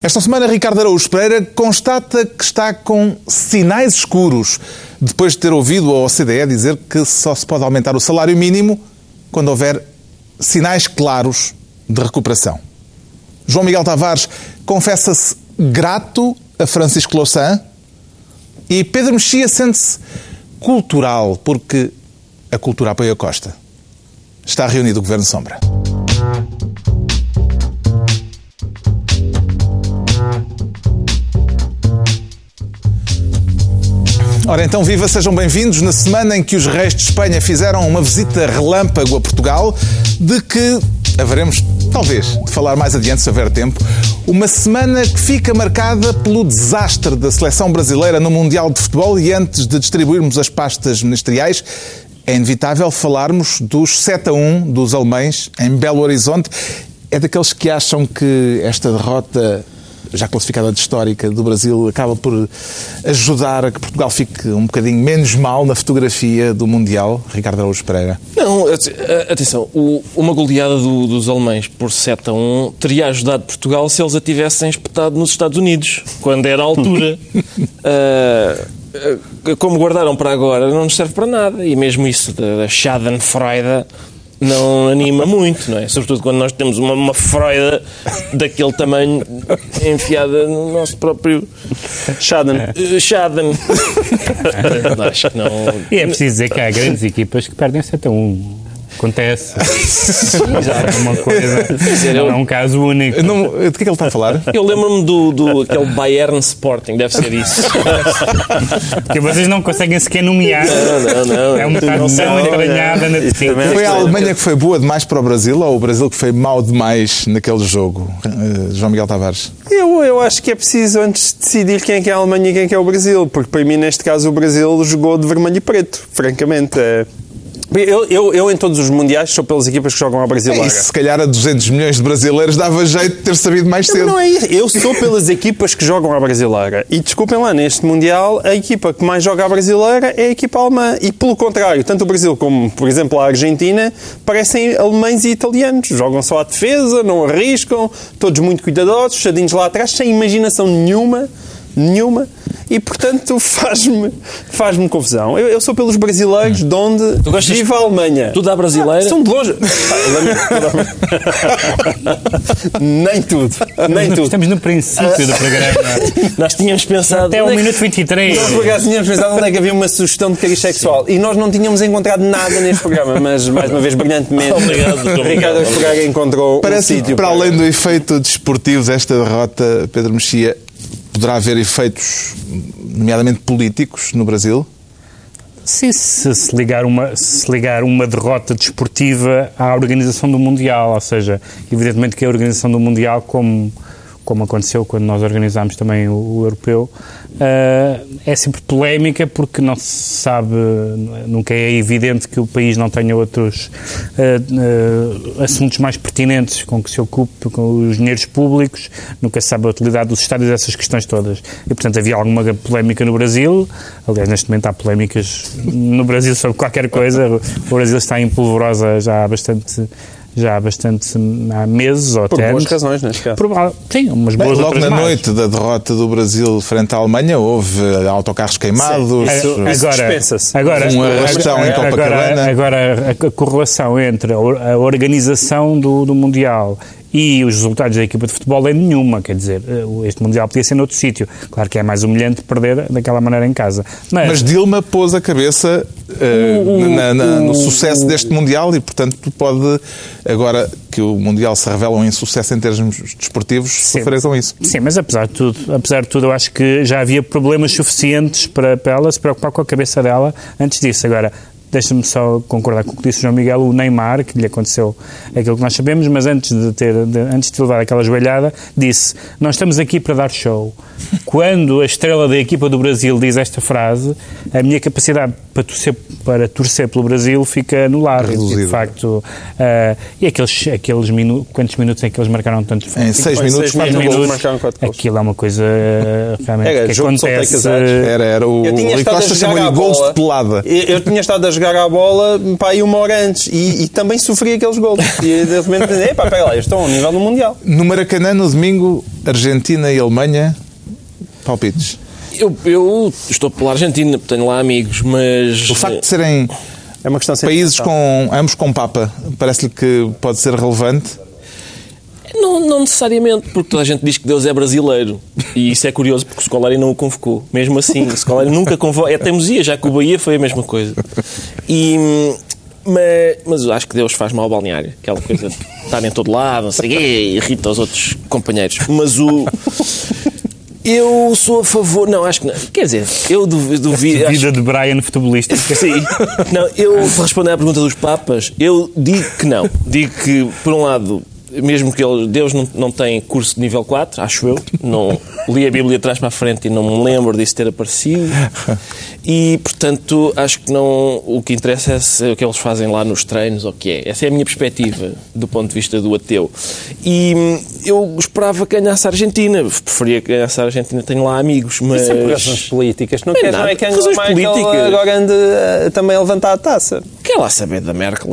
Esta semana, Ricardo Araújo Pereira constata que está com sinais escuros depois de ter ouvido a OCDE dizer que só se pode aumentar o salário mínimo quando houver sinais claros de recuperação. João Miguel Tavares confessa-se grato a Francisco Louçã e Pedro Mexia sente-se cultural porque a cultura apoia a Costa. Está reunido o Governo Sombra. Ora então, viva, sejam bem-vindos na semana em que os reis de Espanha fizeram uma visita relâmpago a Portugal, de que haveremos, talvez, de falar mais adiante se houver tempo. Uma semana que fica marcada pelo desastre da seleção brasileira no Mundial de Futebol e antes de distribuirmos as pastas ministeriais, é inevitável falarmos dos 7 a 1 dos alemães em Belo Horizonte. É daqueles que acham que esta derrota já classificada de histórica do Brasil, acaba por ajudar a que Portugal fique um bocadinho menos mal na fotografia do Mundial, Ricardo Araújo Pereira? Não, atenção, uma goleada do, dos alemães por 7 a 1 teria ajudado Portugal se eles a tivessem espetado nos Estados Unidos, quando era a altura. uh, como guardaram para agora, não nos serve para nada. E mesmo isso da, da Schadenfreude não anima muito, não é? Sobretudo quando nós temos uma, uma Freude daquele tamanho enfiada no nosso próprio Schaden. Uh, Schaden. Acho que não. E é preciso dizer que há grandes equipas que perdem 7 a 1. Acontece. Já uma coisa. Dizer, não eu, é um caso único. Não, de que é que ele está a falar? Eu lembro-me do, do aquele Bayern Sporting, deve ser isso. que vocês não conseguem sequer nomear. Não, não, não. É uma tão entranhada na Foi a Alemanha que foi boa demais para o Brasil ou o Brasil que foi mau demais naquele jogo? Uh, João Miguel Tavares. Eu, eu acho que é preciso antes decidir quem é que é a Alemanha e quem é que é o Brasil, porque para mim, neste caso, o Brasil jogou de vermelho e preto, francamente. É eu, eu, eu, em todos os mundiais, sou pelas equipas que jogam ao brasileira. É se calhar a 200 milhões de brasileiros dava jeito de ter sabido mais cedo. Não, não é isso. Eu sou pelas equipas que jogam à brasileira. E desculpem lá, neste mundial, a equipa que mais joga à brasileira é a equipa alemã. E pelo contrário, tanto o Brasil como, por exemplo, a Argentina parecem alemães e italianos. Jogam só à defesa, não arriscam, todos muito cuidadosos, fechadinhos lá atrás, sem imaginação nenhuma. Nenhuma e, portanto, faz-me faz confusão. Eu, eu, sou pelos brasileiros de onde tu gostas, vive a Alemanha. Tudo à brasileira? Ah, são de longe. nem tudo. Nem tudo. Estamos no princípio do programa. Nós tínhamos pensado... Até o é minuto 23. Nós, por acaso, tínhamos pensado onde é que havia uma sugestão de cariz sexual. E nós não tínhamos encontrado nada neste programa, mas, mais uma vez, brilhantemente, Obrigado, Ricardo Esfregaga encontrou Parece um sítio. Para, para além do efeito desportivo desta derrota, Pedro Mexia, poderá haver efeitos, nomeadamente políticos, no Brasil? Sim, se, se, ligar uma, se ligar uma derrota desportiva à organização do Mundial, ou seja, evidentemente que a organização do Mundial, como como aconteceu quando nós organizámos também o, o europeu, uh, é sempre polémica porque não se sabe, nunca é evidente que o país não tenha outros uh, uh, assuntos mais pertinentes com que se ocupe, com os dinheiros públicos, nunca se sabe a utilidade dos estádios, essas questões todas. E, portanto, havia alguma polémica no Brasil, aliás, neste momento há polémicas no Brasil sobre qualquer coisa, o Brasil está em polvorosa já há bastante já há bastante há meses ou Por até boas razões, neste caso. Por, sim, umas boas Bem, Logo na mais. noite da derrota do Brasil frente à Alemanha houve autocarros queimados. Sim, isso, agora, isso agora, um arrastão em Copacabana. Agora, agora a correlação entre a organização do, do Mundial e os resultados da equipa de futebol é nenhuma, quer dizer, eh, este Mundial podia ser noutro sítio. Claro que é mais humilhante perder daquela maneira em casa. Mas, Mas Dilma pôs a cabeça uh, na, na, no sucesso deste Mundial e, portanto, pode, agora que o Mundial se revela um insucesso em termos desportivos, sofreram isso. Sim, mas apesar de tudo, apesar de tudo, eu acho que já havia problemas suficientes para, para ela se preocupar com a cabeça dela antes disso. Agora, Deixa-me só concordar com o que disse o João Miguel, o Neymar, que lhe aconteceu aquilo que nós sabemos, mas antes de ter, de, antes de levar aquela joelhada, disse: Nós estamos aqui para dar show. quando a estrela da equipa do Brasil diz esta frase, a minha capacidade para torcer, para torcer pelo Brasil fica anulada. Reduzida. De facto, ah, e aqueles, aqueles minutos, quantos minutos é que eles marcaram tantos Em seis Em minutos, seis quatro minutos, gols. marcaram quatro gols. Aquilo é uma coisa ah, realmente Era que acontece. Era, era o Eu tinha Rui estado a Costa chamou-lhe gols de pelada. Eu, eu tinha estado a jogar à bola pá, aí uma hora antes e, e também sofri aqueles gols. E de repente, epá, pega lá, eu estou ao nível do Mundial. No Maracanã, no domingo, Argentina e Alemanha, palpites. Eu, eu estou pela Argentina, tenho lá amigos, mas. O facto de serem É uma questão de países com ambos com Papa, parece-lhe que pode ser relevante? Não, não necessariamente, porque toda a gente diz que Deus é brasileiro. E isso é curioso, porque o Scolari não o convocou. Mesmo assim, o Scolari nunca convocou. É teimosia, já que o Bahia foi a mesma coisa. E, mas, mas acho que Deus faz mal ao balneário. Aquela coisa de estar em todo lado, não sei o quê, irrita os outros companheiros. Mas o... Eu sou a favor... Não, acho que não. Quer dizer, eu duvi- duvido... acho- Vida de Brian futebolística. Sim. Não, eu, para responder à pergunta dos Papas, eu digo que não. Digo que, por um lado, mesmo que ele, Deus não, não tem curso de nível 4, acho eu, não li a Bíblia de trás para a frente e não me lembro disso ter aparecido. E, portanto, acho que não, o que interessa é se- o que eles fazem lá nos treinos ou o que é. Essa é a minha perspectiva, do ponto de vista do ateu. E hum, eu esperava que ganhasse a Argentina. Preferia que ganhasse a Argentina, tenho lá amigos, mas... Isso é por razões políticas. Não, Não é quer, não nada. é que Angela Merkel agora ande eh, também a levantar a taça. Quer lá saber da Merkel?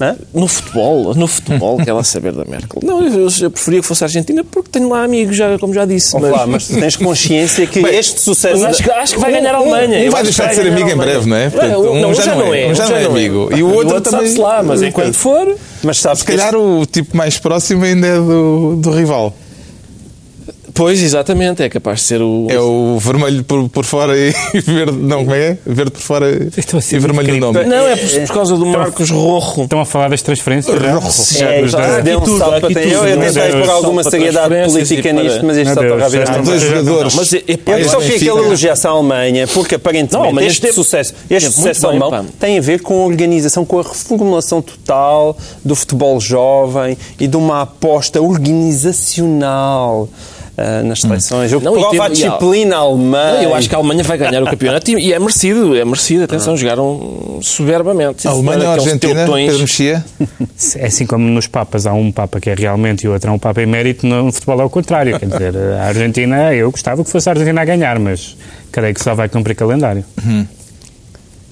É, Hã? No futebol, no futebol, quer lá saber da Merkel. Não, eu, eu preferia que fosse a Argentina porque tenho lá amigos, já, como já disse. Ouve lá, mas tu tens consciência que Bem, este sucesso... Mas acho, que, acho que vai ganhar a Alemanha. Um Eu vai deixar de ser amigo em breve, não é? Portanto, Não, um não, já não é, um já não é amigo. E o outro também- sabe-se lá, mas enquanto for... Mas sabes Se calhar que o tipo mais próximo ainda é do, do rival. Pois, exatamente, é capaz de ser o... É o vermelho por, por fora e verde. Não, como é? Verde por fora ser e vermelho no nome. Não, é por, por causa do Marcos Rojo. Estão a falar das transferências já? Rojo. É, já se deu um tudo, salto para. Eu, tentei pôr alguma para seriedade política e para- nisto, mas isto só Deus, está a vir já esta Há dois jogadores. Mas, Eu só queria que ele elogiasse a Alemanha, porque Não, aparentemente mas este sucesso, este sucesso alemão tem a ver com a organização, com a reformulação total do futebol jovem e de uma aposta organizacional ah, nas seleções. Eu Não, e prova teve- a disciplina alemã. Eu acho que a Alemanha vai ganhar o campeonato e e é merecido, é merecido. Atenção, jogaram soberbamente. Sim, Alemanha ou aqueles Argentina? Pedro Mexia? É assim como nos Papas há um Papa que é realmente e o outro é um Papa emérito, no futebol é o contrário. Quer dizer, a Argentina, eu gostava que fosse a Argentina a ganhar, mas creio que só vai cumprir calendário.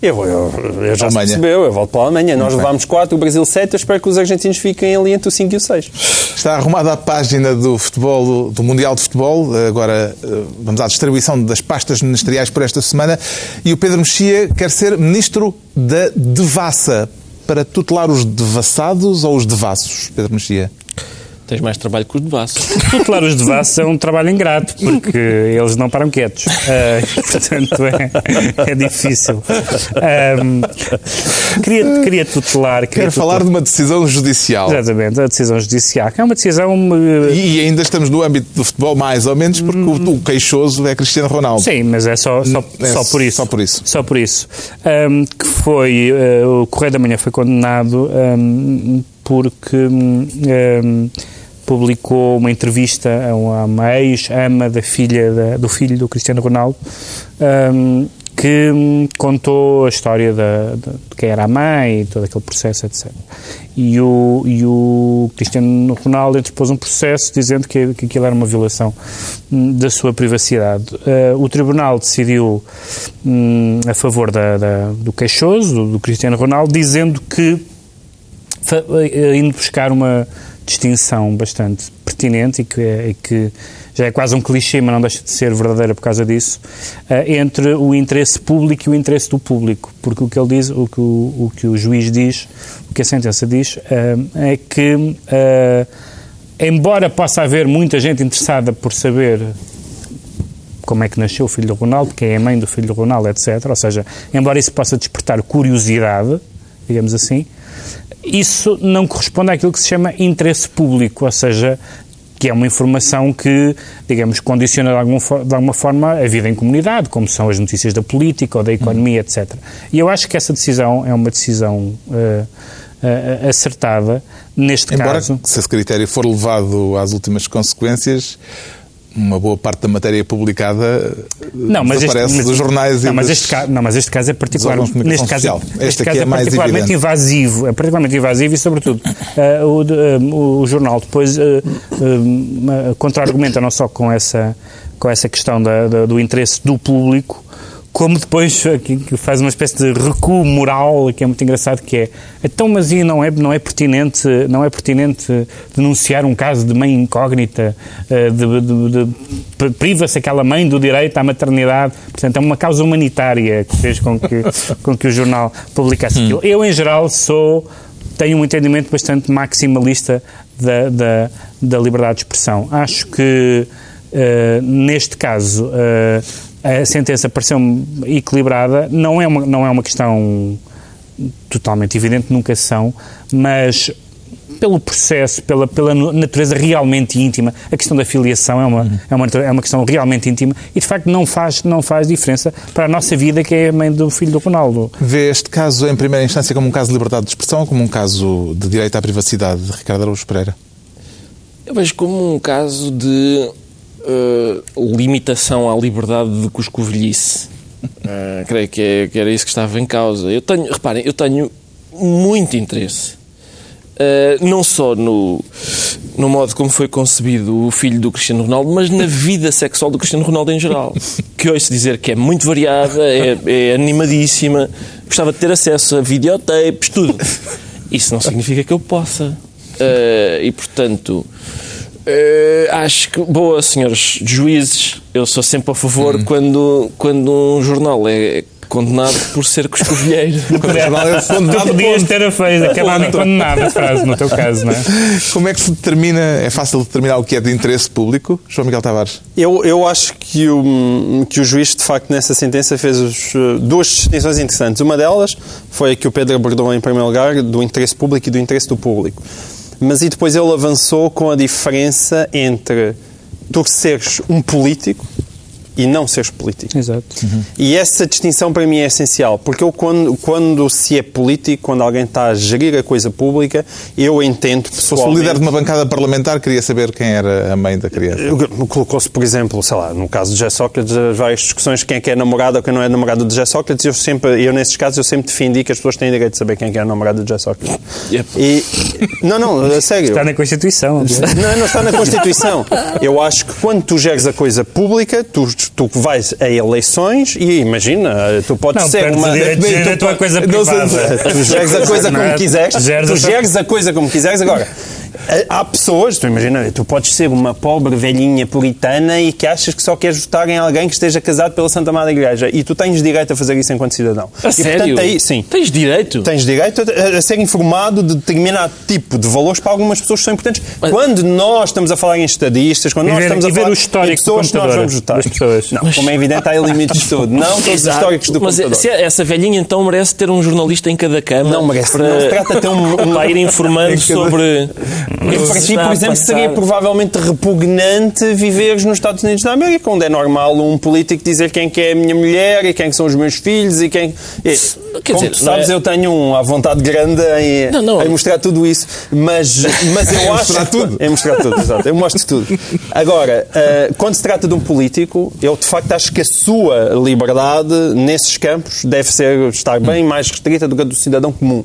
Eu, eu, eu já se Alemanha. percebeu, eu volto para a Alemanha. Nós levámos 4, o Brasil 7, eu espero que os argentinos fiquem ali entre o 5 e o 6. Está arrumada a página do futebol, do Mundial de Futebol. Agora eh, vamos à distribuição das pastas ministeriais por esta semana. E o Pedro Mexia quer ser ministro da Devassa para tutelar os devassados ou os devassos, Pedro Mexia? Tens mais trabalho que os de Baço. Tutelar os devassos é um trabalho ingrato, porque eles não param quietos. Ah, portanto, é, é difícil. Ahm, queria, queria tutelar... Queria Quer falar de uma decisão judicial. Exatamente, a decisão judicial, que é uma decisão... eh, E ainda estamos no âmbito do futebol, mais ou menos, porque o, o queixoso é Cristiano Ronaldo. Sim, mas é só, só, É só por isso. só por isso. Só por isso. Ahm, que foi. eh, o Correio da Manhã foi condenado ahm, porque hum, ahm, publicou uma entrevista a uma, ex-ama da filha da- do filho do Cristiano Ronaldo. ahm, que hum, contou a história da, da- de quem era a mãe e todo aquele processo, etc. E o, e o Cristiano Ronaldo interpôs um processo dizendo que, que aquilo era uma violação hum, da sua privacidade. Eh, o Tribunal decidiu hum, a favor da, da- do queixoso, do, do Cristiano Ronaldo, dizendo que eh, indo buscar uma distinção bastante pertinente e que, é- e que já é quase um clichê, mas não deixa de ser verdadeira por causa disso, eh, entre o interesse público e o interesse do público. Porque o que ele diz, o que o, o, que o juiz diz, o que a sentença diz, eh, é que, eh, embora possa haver muita gente interessada por saber como é que nasceu o filho do Ronaldo, quem é a mãe do filho do Ronaldo, etc. Ou seja, embora isso possa despertar curiosidade, digamos assim, isso não corresponde àquilo que se chama interesse público, ou seja, que é uma informação que, digamos, condiciona de alguma, de alguma forma a vida em comunidade, como são as notícias da política ou da economia, etc. E eu acho que essa decisão é uma decisão eh, eh, acertada neste Embora, caso. se esse critério for levado às últimas consequências, uma boa parte da matéria publicada não, mas desaparece este, mas, dos jornais não, e mas este caso, não, mas este caso é particular, neste caso, social. este Este caso é é, particularmente evidente. invasivo, é particularmente invasivo e sobretudo eh, o, eh, o jornal depois eh, contra-argumenta não só com essa com essa questão da- da- do interesse do público como depois que, faz uma espécie de recuo moral que é muito engraçado que é então mas e não é não é pertinente não é pertinente denunciar um caso de mãe incógnita eh, de, de- de- priva-se aquela mãe do direito à maternidade? Portanto é uma causa humanitária que fez com que com que o jornal publicasse aquilo. Eu em geral sou tenho um entendimento bastante maximalista da, da, da liberdade de expressão. Acho que eh, neste caso eh, a sentença pareceu-me equilibrada. Não é, uma, não é uma questão totalmente evidente, nunca são, mas pelo processo, pela, pela natureza realmente íntima, a questão da filiação é uma, é, uma, é uma questão realmente íntima e, de facto, não faz, não faz diferença para a nossa vida, que é a mãe do filho do Ronaldo. Vê este caso, em primeira instância, como um caso de liberdade de expressão ou como um caso de direito à privacidade de Ricardo Araújo Pereira? Eu vejo como um caso de eh, limitação à liberdade de cuscovilhice. Eh, creio que, é- que era isso que estava em causa. Eu tenho, reparem, eu tenho muito interesse, eh, não só no, no modo como foi concebido o filho do Cristiano Ronaldo, mas na vida sexual do Cristiano Ronaldo em geral. Que ouço dizer que é muito variada, é, é animadíssima, gostava de ter acesso a videotapes, tudo. Isso não significa que eu possa. Eh, e, portanto, eh, acho que, boa, senhores juízes, eu sou sempre a favor quando, quando um jornal é condenado por ser coscovilheiro. Quando o jornal é condenado, podias ter a feito, acabado condenada a frase, no teu caso, não é? Como é que se determina, é fácil determinar o que é de interesse público? João Miguel Tavares. Eu, eu acho que o, que o juiz, de facto, nessa sentença fez os, eh, duas distinções interessantes. Uma delas foi a que o Pedro abordou em primeiro lugar, do interesse público e do interesse do público. Mas e depois ele avançou com a diferença entre tu seres um político e não seres político. Exato. E essa distinção para mim é essencial, porque eu, quando, quando se é político, quando alguém está a gerir a coisa pública, eu entendo Se fosse o pessoalmente... líder de uma bancada parlamentar, queria saber quem era a mãe da criança. Colocou-se, por exemplo, sei lá, no caso de José Sócrates, as várias discussões quem é que é namorado ou quem não é namorado de José Sócrates, eu sempre, eu nesses casos, eu sempre defendi que as pessoas têm direito de saber quem é que é namorado de José Sócrates. Yep. E, não, não, a sério. Está na Constituição. Não, não está na Constituição. Eu acho que quando tu geres a coisa pública, tu, tu vais a eleições e imagina, tu podes Não, ser uma. direito de gerir a tua coisa privada. Tu geres a coisa Não é? como quiseres. Tu geres a coisa como quiseres. Agora, há pessoas, tu imagina, tu podes ser uma pobre velhinha puritana e que achas que só queres votar em alguém que esteja casado pela Santa Amada Igreja e tu tens direito a fazer isso enquanto cidadão. A e, sério? Portanto, aí, sim. Tens direito? Tens direito a, a ser informado de determinado tipo de valores para algumas pessoas que são importantes. Mas- Quando nós estamos a falar em estadistas, quando E nós ver- estamos a falar em pessoas que nós vamos votar. Não, como é evidente, há limites de tudo. Não todos os históricos do Mas computador. se essa velhinha então merece ter um jornalista em cada cama Não merece. para, Não se trata de ter um- um- para ir informando sobre. Eu, para ti, por exemplo, seria provavelmente repugnante viveres nos Estados Unidos da América, onde é normal um político dizer quem que é a minha mulher e quem que são os meus filhos e quem... E, Quer como dizer, tu sabes, é- eu tenho um, à vontade grande em, Não, não. em mostrar tudo isso, mas, mas eu Em acho... mostrar tudo. Em mostrar tudo, exato. Eu mostro tudo. Agora, eh, quando se trata de um político, eu de facto acho que a sua liberdade nesses campos deve ser, estar bem mais restrita do que a do cidadão comum.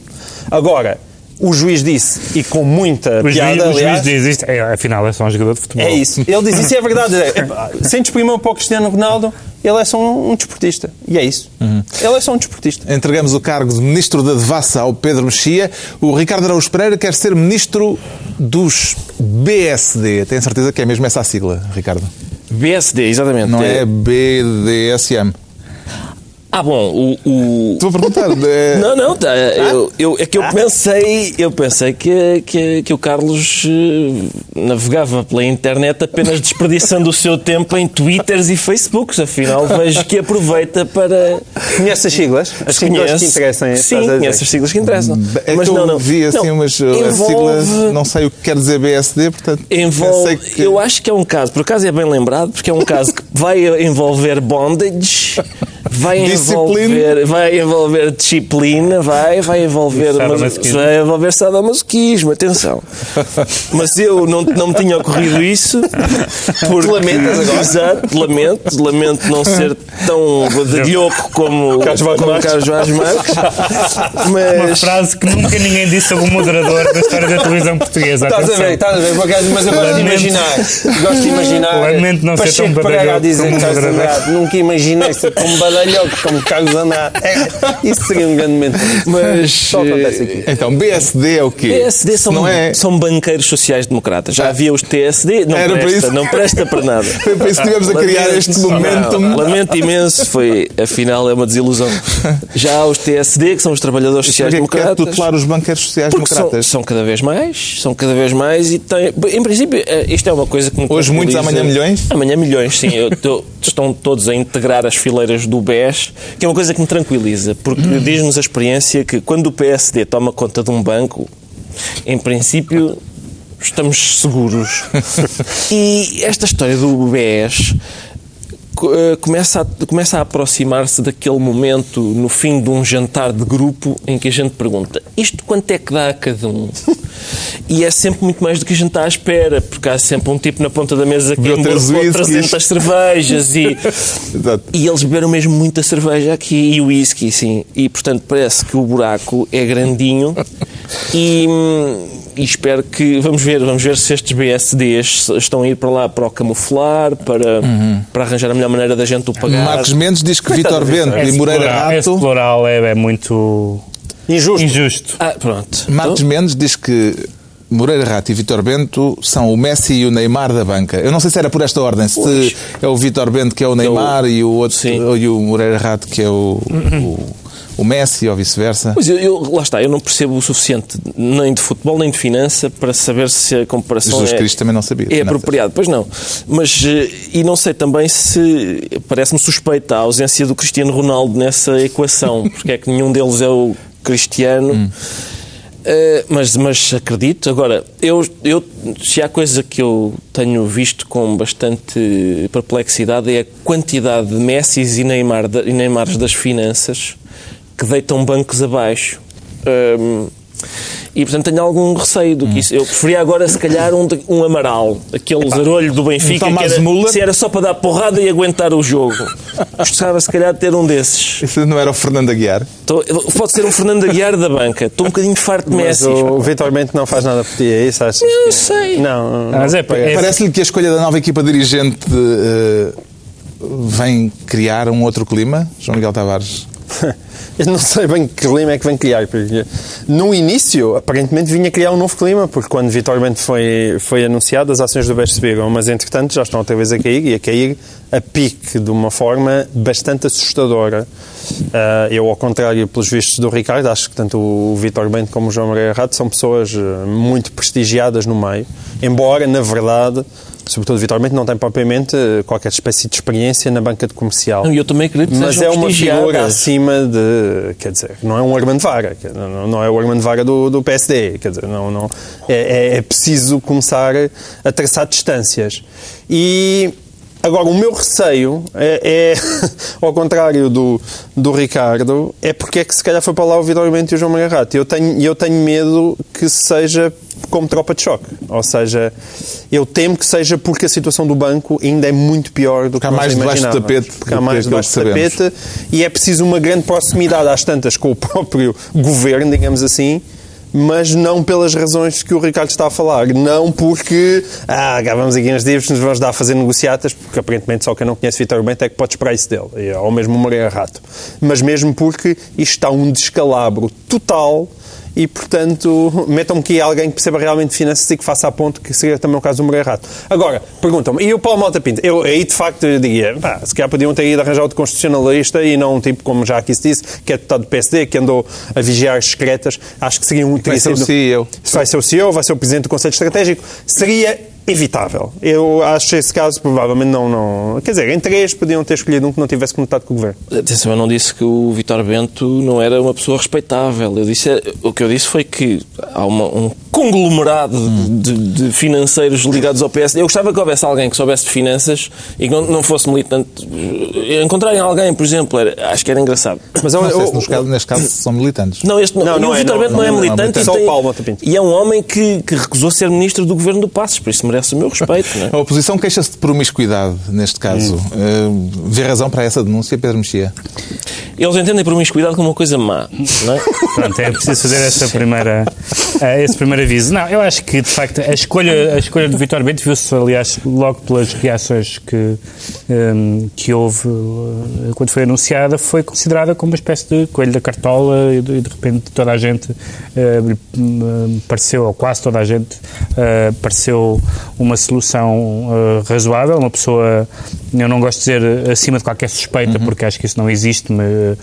Agora, o juiz disse, e com muita O juiz, piada, o juiz aliás, diz isto, é, afinal é só um jogador de futebol. é isso. Ele diz isso e é verdade. É, epá, Sentes primou para o Cristiano Ronaldo, ele é só um, um desportista. E é isso. Ele é só um desportista. Entregamos o cargo de Ministro da Devassa ao Pedro Mexia. O Ricardo Araújo Pereira quer ser Ministro dos BSD. Tenho certeza que é mesmo essa a sigla, Ricardo. BSD, exatamente. Não é BDSM. Ah, bom, o. o- Estou a perguntar. é- Não, não, tá, eu, eu- é que eu pensei, eu pensei que, que, que o Carlos eh, navegava pela internet apenas desperdiçando o seu tempo em Twitters e Facebooks. Afinal, vejo que aproveita para. Conhece as siglas? As siglas que interessam. é Sim, conhece as siglas que interessam. É Mas que eu não, não. vi assim Não, umas uh, envolve- siglas, não sei o que quer dizer BSD, portanto. Envolve, que- Eu acho que é um caso, por acaso é bem lembrado, porque é um caso que vai envolver bondage Vai Disciplina. envolver, vai envolver disciplina, vai, vai envolver, Sadomasoquismo. vai envolver sadomasoquismo, atenção. Mas eu não, não me tinha ocorrido isso. Porque, Lamentas agora? Exato, lamento, lamento não ser tão badalhoco como, Carlos Vaz como Marques. Carlos Vaz Marques. Uma Mas frase que nunca ninguém disse sobre um moderador da história da televisão portuguesa. Estás a ver, estás a ver, acaso, mas eu gosto de imaginar. Gosto de imaginar. Lamento não ser tão badalhoco dizer como Carlos moderador. Andrade. Nunca imaginei ser tão badalhoco como Carlos Andrade. É, isso seria um grande momento. Mas, Só acontece aqui. Então, BSD é o quê? PSD são, Não é... são banqueiros sociais-democratas. Já havia os TSD, não Era presta, não presta para nada. Foi para isso que estivemos a criar Lamento. este momento. Lamento imenso, foi, afinal é uma desilusão. Já há os TSD, que são os trabalhadores Porque é que sociais-democratas. tutelar os banqueiros Porque são, sociais-democratas. são cada vez mais, são cada vez mais e tem, em princípio, eh, isto é uma coisa que me Hoje muitos, amanhã milhões? Amanhã milhões, sim. Eu estão todos a integrar as fileiras do BES, que é uma coisa que me tranquiliza, porque Hum. diz-nos a experiência que quando o PSD toma conta de um banco, em princípio estamos seguros. e esta história do BES começa a, começa a aproximar-se daquele momento no fim de um jantar de grupo em que a gente pergunta isto quanto é que dá a cada um? E é sempre muito mais do que a gente está à espera, porque há sempre um tipo na ponta da mesa que whiskies. 300 cervejas e, e eles beberam mesmo muita cerveja aqui e whisky, sim. E portanto parece que o buraco é grandinho e, e espero que. Vamos ver, vamos ver se estes BSDs estão a ir para lá para o camuflar, para, para arranjar a melhor maneira da gente o pagar. Marcos Mendes diz que Vítor Bento e Esse Moreira plural, esse Rato. plural é, é muito Injusto. injusto. Ah, pronto. Marcos Mendes diz que Moreira Rato e Vítor Bento são o Messi e o Neymar da banca. Eu não sei se era por esta ordem, se Pois. é o Vítor Bento que é o Neymar e o outro Sim. e o Moreira Rato que é o, o, o Messi ou vice-versa. Pois eu, eu- lá está, eu não percebo o suficiente nem de futebol nem de finança para saber se a comparação Jesus é, Cristo também não sabia. é apropriado. Pois não. Mas, eh, e não sei também se parece-me suspeita a ausência do Cristiano Ronaldo nessa equação, porque é que nenhum deles é o Cristiano. Hum. Eh, mas, mas acredito. Agora, eu, eu, se há coisa que eu tenho visto com bastante perplexidade é a quantidade de Messis e, Neymar, e Neymars das finanças que deitam bancos abaixo. Hum, e portanto tenho algum receio do que isso. Eu preferia agora, se calhar, um, de- um Amaral, aquele zarolho do Benfica, um que era, se era só para dar porrada e aguentar o jogo. Gostava, se calhar, de ter um desses. Isso não era o Fernando Aguiar? Tô- pode ser um Fernando Aguiar da banca. Estou um bocadinho farto de Mas Messi. o Vitor Bento não faz nada por ti, é isso? Achas Não que- sei. Não, não. Mas é, é, Parece-lhe que a escolha da nova equipa dirigente eh, vem criar um outro clima, João Miguel Tavares? Eu não sei bem que clima é que vem criar. No início, aparentemente, vinha criar um novo clima, porque quando Vitor Bento foi, foi anunciado, as ações do BES subiram, mas entretanto já estão outra vez a cair e a cair a pique de uma forma bastante assustadora. Ah, eu, ao contrário, pelos vistos do Ricardo, acho que tanto o Vitor Bento como o João Maria Rato são pessoas eh, muito prestigiadas no meio, embora, na verdade, sobretudo Vitor não tem propriamente eh, qualquer espécie de experiência na banca de comercial. Não, eu também acredito que Mas é uma figura acima de. Quer dizer, não é um Armando Vara. Não, não é o Armando Vara do, do PSD. Quer dizer, não, não, é, é- é preciso começar a traçar distâncias. E. Agora, o meu receio é, é, ao contrário do, do Ricardo, é porque é que se calhar foi para lá o Bento e o João Maria Rato. Eu tenho, eu tenho medo que seja como tropa de choque. Ou seja, eu temo que seja porque a situação do banco ainda é muito pior do que há mais debaixo do tapete Porque há mais debaixo do tapete e é preciso uma grande proximidade às tantas com o próprio governo, digamos assim, mas não pelas razões que o Ricardo está a falar. Não porque, ah, cá vamos aqui uns dias, nos vamos dar a fazer negociatas, porque aparentemente só quem não conhece Vitor Bento é que pode esperar isso dele, e- ou mesmo o Maria Rato. Mas mesmo porque isto está um descalabro total e, portanto, metam-me aqui alguém que perceba realmente finanças e que faça a ponto, que seria também o caso do Moreira Rato. Agora, perguntam-me, e o Paulo Malta Pinto? Eu aí, de facto, eu diria, pá, se calhar podiam ter ido arranjar outro constitucionalista e não um tipo, como já aqui se disse, que é deputado do PSD, que andou a vigiar as secretas. Acho que seria um... Vai ser o CEO. Se vai ser o CEO, vai ser o Presidente do Conselho Estratégico. Seria evitável. Eu acho esse caso provavelmente não, não. Quer dizer, em três podiam ter escolhido um que não tivesse conectado com o governo. Atenção, eu não disse que o Vitor Bento não era uma pessoa respeitável. Eu disse, o que eu disse foi que há uma, um conglomerado de, de, financeiros ligados ao PS. Eu gostava que houvesse alguém que soubesse de finanças e que não, não fosse militante. Encontrarem alguém, por exemplo, era, acho que era engraçado. Mas eu, não sei se nos casos, neste caso são militantes. Não, este, não, não, não o Vitor Bento não, é militante. É, só tem, o Paulo e é um homem que, que recusou ser ministro do governo do Passos, por isso merece o meu respeito. Não é? A oposição queixa-se de promiscuidade, neste caso. Hum. Uh, vê razão para essa denúncia, Pedro Mexia? Eles entendem promiscuidade como uma coisa má, não é? Pronto, é preciso fazer essa primeira, uh, esse primeiro aviso. Não, eu acho que, de facto, a escolha, a escolha do Vitor Bento viu-se, aliás, logo pelas reações que, um, que houve uh, quando foi anunciada, foi considerada como uma espécie de coelho da cartola e, de, de repente, toda a gente uh, pareceu, ou quase toda a gente, uh, pareceu uma solução uh, razoável, uma pessoa, eu não gosto de dizer acima de qualquer suspeita, uhum. porque acho que isso não existe, mas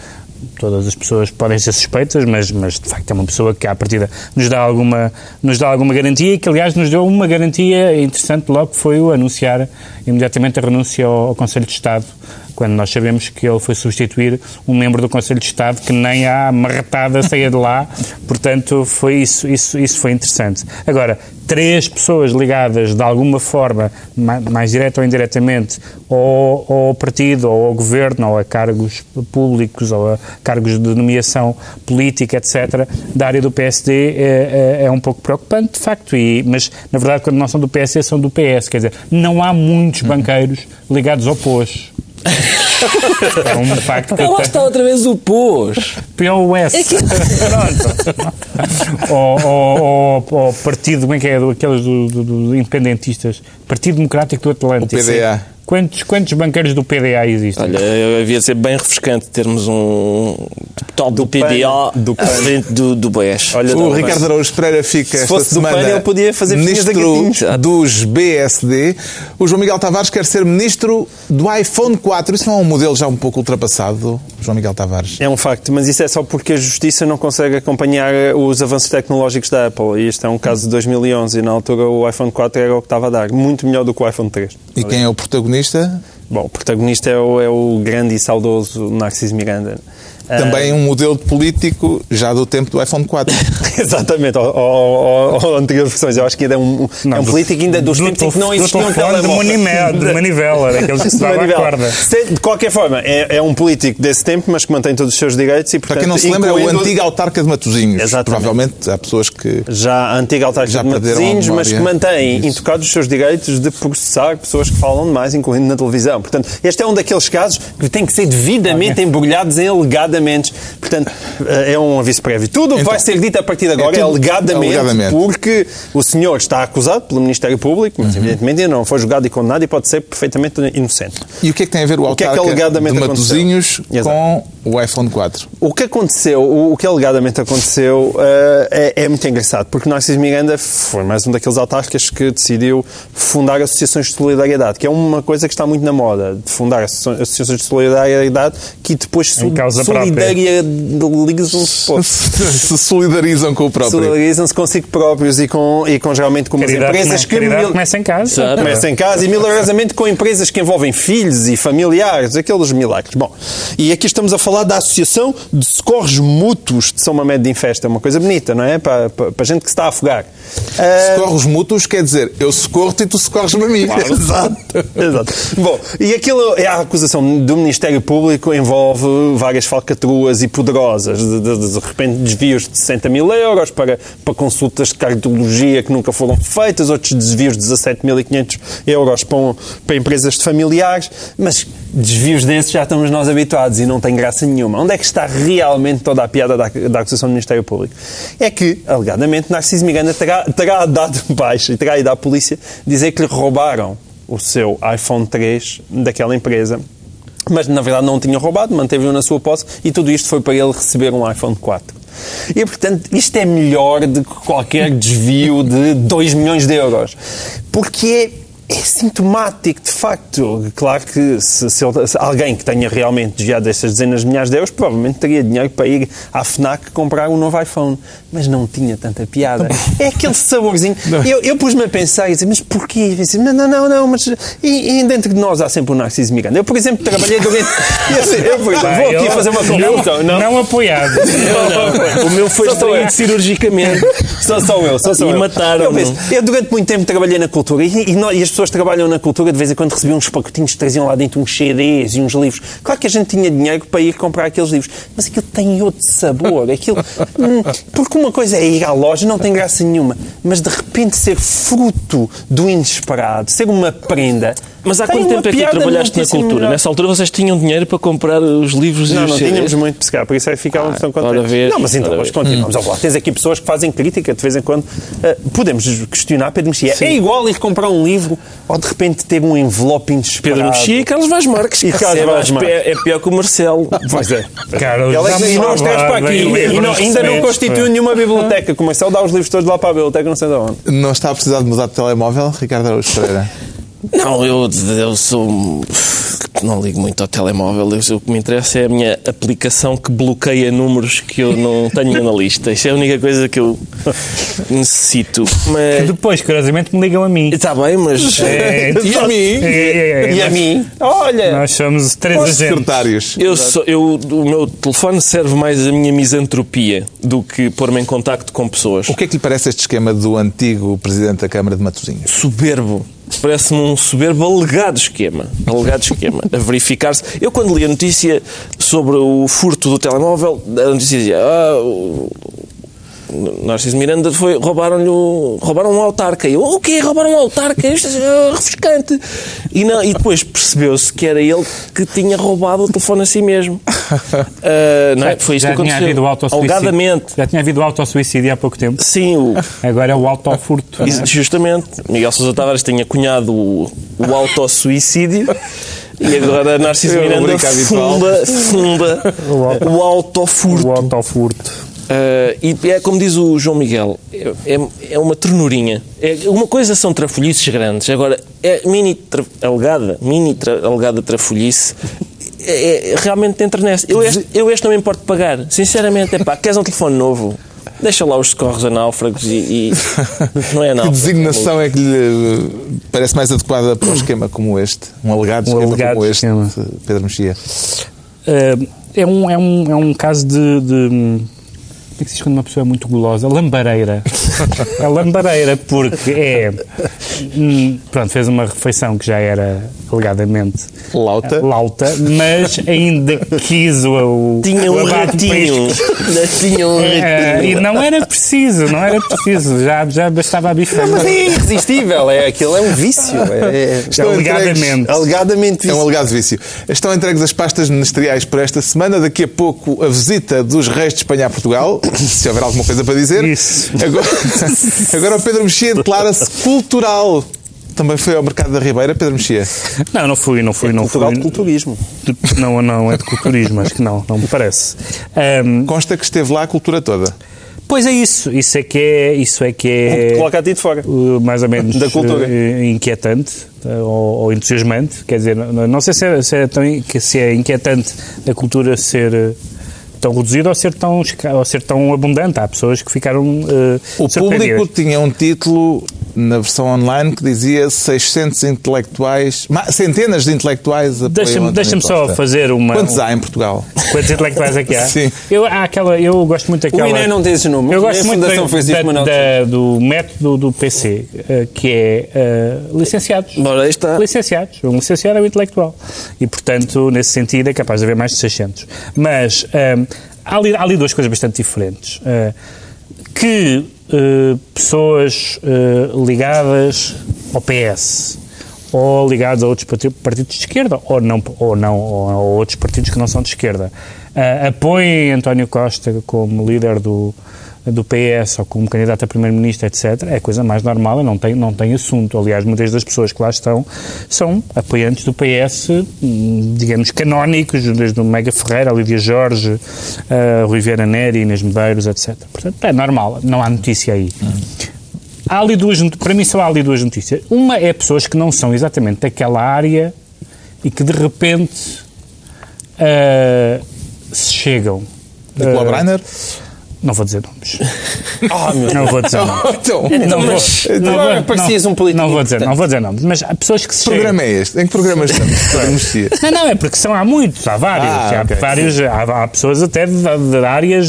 todas as pessoas podem ser suspeitas, mas, mas de facto é uma pessoa que à partida nos dá alguma, nos dá alguma garantia e que aliás nos deu uma garantia interessante logo que foi o anunciar imediatamente a renúncia ao, ao Conselho de Estado quando nós sabemos que ele foi substituir um membro do Conselho de Estado que nem a marretada saía de lá, portanto foi isso, isso, isso foi interessante. Agora, três pessoas ligadas de alguma forma, mais, direta ou indiretamente, ou, ao partido, ou ao governo, ou a cargos públicos, ou a cargos de nomeação política, etc., da área do PSD é, é, é um pouco preocupante, de facto, e, mas na verdade quando não são do PSD são do PS, quer dizer, não há muitos banqueiros ligados ao POS. É um facto que. Lá está outra vez o pôs. POS. É que... Pronto. ou, partido, como é que é? Aqueles do, do, do independentistas. Partido Democrático do Atlântico. O PDA. Quantos, quantos banqueiros do PDA existem? Olha, havia de ser bem refrescante termos um tal do, do PDA do à frente do, do BES. Olha, o Ricardo Araújo Pereira fica Se esta semana PAN, ele podia fazer ministro dos BSD. O João Miguel Tavares quer ser ministro do iPhone 4. Isso não é um modelo já um pouco ultrapassado, João Miguel Tavares? É um facto, mas isso é só porque a Justiça não consegue acompanhar os avanços tecnológicos da Apple. E este é um caso de 2011 e na altura o iPhone 4 era o que estava a dar. Muito melhor do que o iPhone 3. E quem é o protagonista? Bom, o protagonista é o, é o grande e saudoso Narciso Miranda. Também um modelo político já do tempo do iPhone 4. Exatamente, ou, ou, ou anteriores versões. Eu acho que ainda é um, não, é um do, político ainda dos do, tempos em que não existia um telemóvel. De manivela, de manivela daqueles que se dava corda. De qualquer forma, é, é, um político desse tempo, mas que mantém todos os seus direitos e, portanto... Para quem não se lembra, é o antigo autarca de Matosinhos. Exatamente. Provavelmente há pessoas que... Já antigo autarca já de Matosinhos, mas que mantém intocados os seus direitos de processar pessoas que falam demais, incluindo na televisão. Portanto, este é um daqueles casos que tem que ser devidamente okay. embrulhados em alegadamente Portanto, eh, é um aviso prévio. Tudo o que então, vai ser dito a partir de agora é, é alegadamente, alegadamente, porque o senhor está acusado pelo Ministério Público, mas uhum. evidentemente ainda não foi julgado e condenado e pode ser perfeitamente inocente. E o que é que tem a ver o, o que é que alegadamente de Matosinhos com o iPhone 4? O que aconteceu, o, que alegadamente aconteceu uh, é, é, muito engraçado, porque Narciso Miranda foi mais um daqueles autarcas que decidiu fundar associações de solidariedade, que é uma coisa que está muito na moda, de fundar associações de solidariedade que depois solidariedade ligaram-se se solidarizam com o próprio. Solidarizam-se consigo próprios e com, e com geralmente com umas empresas que. Mil... começa em casa. Começa em casa e milagrosamente com empresas que envolvem filhos e familiares, aqueles milagres. Bom, e aqui estamos a falar da Associação de Socorros Mútuos de São Mamede de Infesta. É uma coisa bonita, não é? Para, para, para gente que se está a afogar. Socorros mútuos quer dizer eu socorro-te e tu socorres-me a mim. Claro. Exato. Exato. Bom, e aquilo é a acusação do Ministério Público envolve várias falcatruas e poderosas, de, de, de, repente desvios de 60 mil euros para, para consultas de cardiologia que nunca foram feitas, outros desvios de 17.500 euros para, para empresas de familiares, mas desvios desses já estamos nós habituados e não tem graça nenhuma. Onde é que está realmente toda a piada da, da acusação do Ministério Público? É que, alegadamente, Narciso Miranda terá, terá dado baixa e terá ido à polícia dizer que lhe roubaram o seu iPhone 3 daquela empresa mas na verdade não o tinha roubado, manteve-o na sua posse e tudo isto foi para ele receber um iPhone 4. E, portanto, isto é melhor do que qualquer desvio de 2 milhões de euros. Porque é sintomático, de facto. Claro que se, se alguém que tenha realmente desviado estas dezenas de milhares de euros, provavelmente teria dinheiro para ir à FNAC comprar um novo iPhone. Mas não tinha tanta piada. É aquele saborzinho. Eu, eu pus-me a pensar e dizer, mas porquê? Eu disse, não, não, não, não, mas. E, e dentro de nós há sempre o Narciso Miranda. Eu, por exemplo, trabalhei durante. Eu, sei, eu, por exemplo, vou aqui fazer uma confusão. Não, não apoiado. O meu foi Só sou eu. extraído cirurgicamente. Sou só eu, sou só E eu. mataram-no. Eu, penso, eu durante muito tempo trabalhei na cultura e, e e as pessoas que trabalham na cultura de vez em quando recebiam uns pacotinhos que traziam lá dentro uns CDs e uns livros. Claro que a gente tinha dinheiro para ir comprar aqueles livros, mas aquilo tem outro sabor. Aquilo, hum, porque uma coisa é ir à loja, não tem graça nenhuma, mas de repente ser fruto do inesperado, ser uma prenda. Mas há tem quanto tempo é que tu trabalhaste na cultura? melhor. Nessa altura vocês tinham dinheiro para comprar os livros e Não, os não CDs? tínhamos muito, se calhar, por isso é que ficávamos Ah, tão contentes. vês, não, mas então, vês. continuamos falar. Tens aqui pessoas que fazem crítica de vez em quando. Ah, podemos questionar Pedro Mexia. É igual ir comprar um livro ou de repente ter um envelope inesperado? Pedro Mexia e Carlos Vaz Marques. E Carlos é, Vaz Marques. pe- é pior que o Marcelo. Pois é. Carlos, Ela, e nós temos para aqui. E não- ainda não constitui nenhuma biblioteca. Como Marcelo dá os livros todos lá para a biblioteca, não sei de onde. Não está a precisar de mudar de telemóvel, Ricardo Araújo Pereira? Não, eu, eu sou. Não ligo muito ao telemóvel. Eu- o que me interessa é a minha aplicação que bloqueia números que eu não tenho na lista. Isso é a única coisa que eu necessito. Mas. Depois, curiosamente, me ligam a mim. Está bem, mas. É, E a mim? é, é, é, E a nós- mim? Olha! Nós somos três agentes. secretários. Eu sou, eu, o meu telefone serve mais a minha misantropia do que pôr-me em contacto com pessoas. O que é que lhe parece este esquema do antigo Presidente da Câmara de Matosinhos? soberbo. Parece-me um soberbo alegado esquema. Alegado esquema. A verificar-se. Eu, quando li a notícia sobre o furto do telemóvel, a notícia dizia. Ah, Narciso Miranda foi. Roubaram-lhe o- roubaram um autarca. E eu, o quê? Roubaram um autarca? Isto é refrescante. E, não, e depois percebeu-se que era ele que tinha roubado o telefone a si mesmo. Ah, não é? Foi isto já que tinha aconteceu. autossuicídio. Alegadamente. Já tinha havido autossuicídio há pouco tempo. Sim, o, Agora é o autofurto. Isso, justamente. Miguel Sousa Tavares tinha cunhado o, o autossuicídio e agora Narciso É Miranda funda, funda o autofurto. O autofurto. Ah, e é como diz o João Miguel, é, é- é uma ternurinha. É, uma coisa são trafolhices grandes, agora é mini tra- alegada, mini tra- alegada trafolhice. É, é- realmente entra nessa. Eu este, eu este não me importo de pagar. Sinceramente, é pá, queres um telefone novo? Deixa lá os socorros a náufragos e, e- não é Que náufrago. designação é que lhe parece mais adequada para um esquema como este? Um alegado Um esquema alegado como este, esquema. Pedro Mexia? Uh, é, um, é, um, é um caso de. de é que se diz quando uma pessoa é muito gulosa? Lambareira. é lambareira, porque é. hum, Pronto, fez uma refeição que já era alegadamente Lauta? lauta, mas ainda quis o. Tinha o um ratinho. Tinha um ratinho. e não era preciso, não era preciso, já, já bastava a bifana. Mas é irresistível, é aquilo, é um vício. É, Estão Alegadamente. entregues- alegadamente É um vício. alegado vício. Estão entregues as pastas ministeriais por esta semana. Daqui a pouco a visita dos reis de Espanha a Portugal, se houver alguma coisa para dizer. Isso. Agora, agora o Pedro Mexia declara-se cultural. Também foi ao mercado da Ribeira, Pedro Mexia. Não, não fui, não fui, não Cultural fui. de culturismo. de- Não, não, é de culturismo, acho que não, não me parece. Ahm, Consta que esteve lá a cultura toda. Pois é isso, isso é que é, isso é, que é Coloca a ti de fora. mais ou menos Da cultura. uh, inquietante uh, ou, ou entusiasmante, quer dizer, não, não sei se é, se, é tão, se é inquietante a cultura ser uh, tão reduzida ou ser tão, ou ser tão abundante. Há pessoas que ficaram uh, O público tinha um título na versão online que dizia 600 intelectuais, centenas de intelectuais apoiam Deixa-me deixa só fazer uma... Quantos há em Portugal? Quantos intelectuais é que há? Sim. Eu, há aquela, eu gosto muito daquela... O INE não tem esses números. Eu gosto a muito Fundação da, da- mas não. da- do método do PC, eh, que é eh, licenciados. Ora, aí está. Licenciados. Um licenciado é um intelectual. E, portanto, nesse sentido, é capaz de haver mais de 600. Mas há, ali, há ali duas coisas bastante diferentes. Eh, que eh, pessoas eh, ligadas ao PS ou ligados a outros parti- partidos de esquerda ou não ou não ou a outros partidos que não são de esquerda apoiem António Costa como líder do do PS ou como candidato a primeiro-ministro, etc., é a coisa mais normal e não tem, não tem assunto. Aliás, muitas das pessoas que lá estão são apoiantes do PS, hum, digamos, canónicos, desde o Mega Ferreira, a Lídia Jorge, a Rui Vieira Neri, Inês Medeiros, etc. Portanto, é normal, não há notícia aí. há ali duas, para mim só há ali duas notícias. Uma é pessoas que não são exatamente daquela área e que de repente ah, se chegam. Nicolau Ah, Breiner? Não vou dizer nomes. Ah, meu Não vou dizer nomes. Então, Não vou, não vou- parecias não- um político Não vou dizer, não vou dizer nomes, mas há pessoas que se que chegam. programa é este? Em que programa estamos? Mexia. Não, não, é porque são há muitos, há vários. Ah, há, ok. vários há, há pessoas até de, de áreas,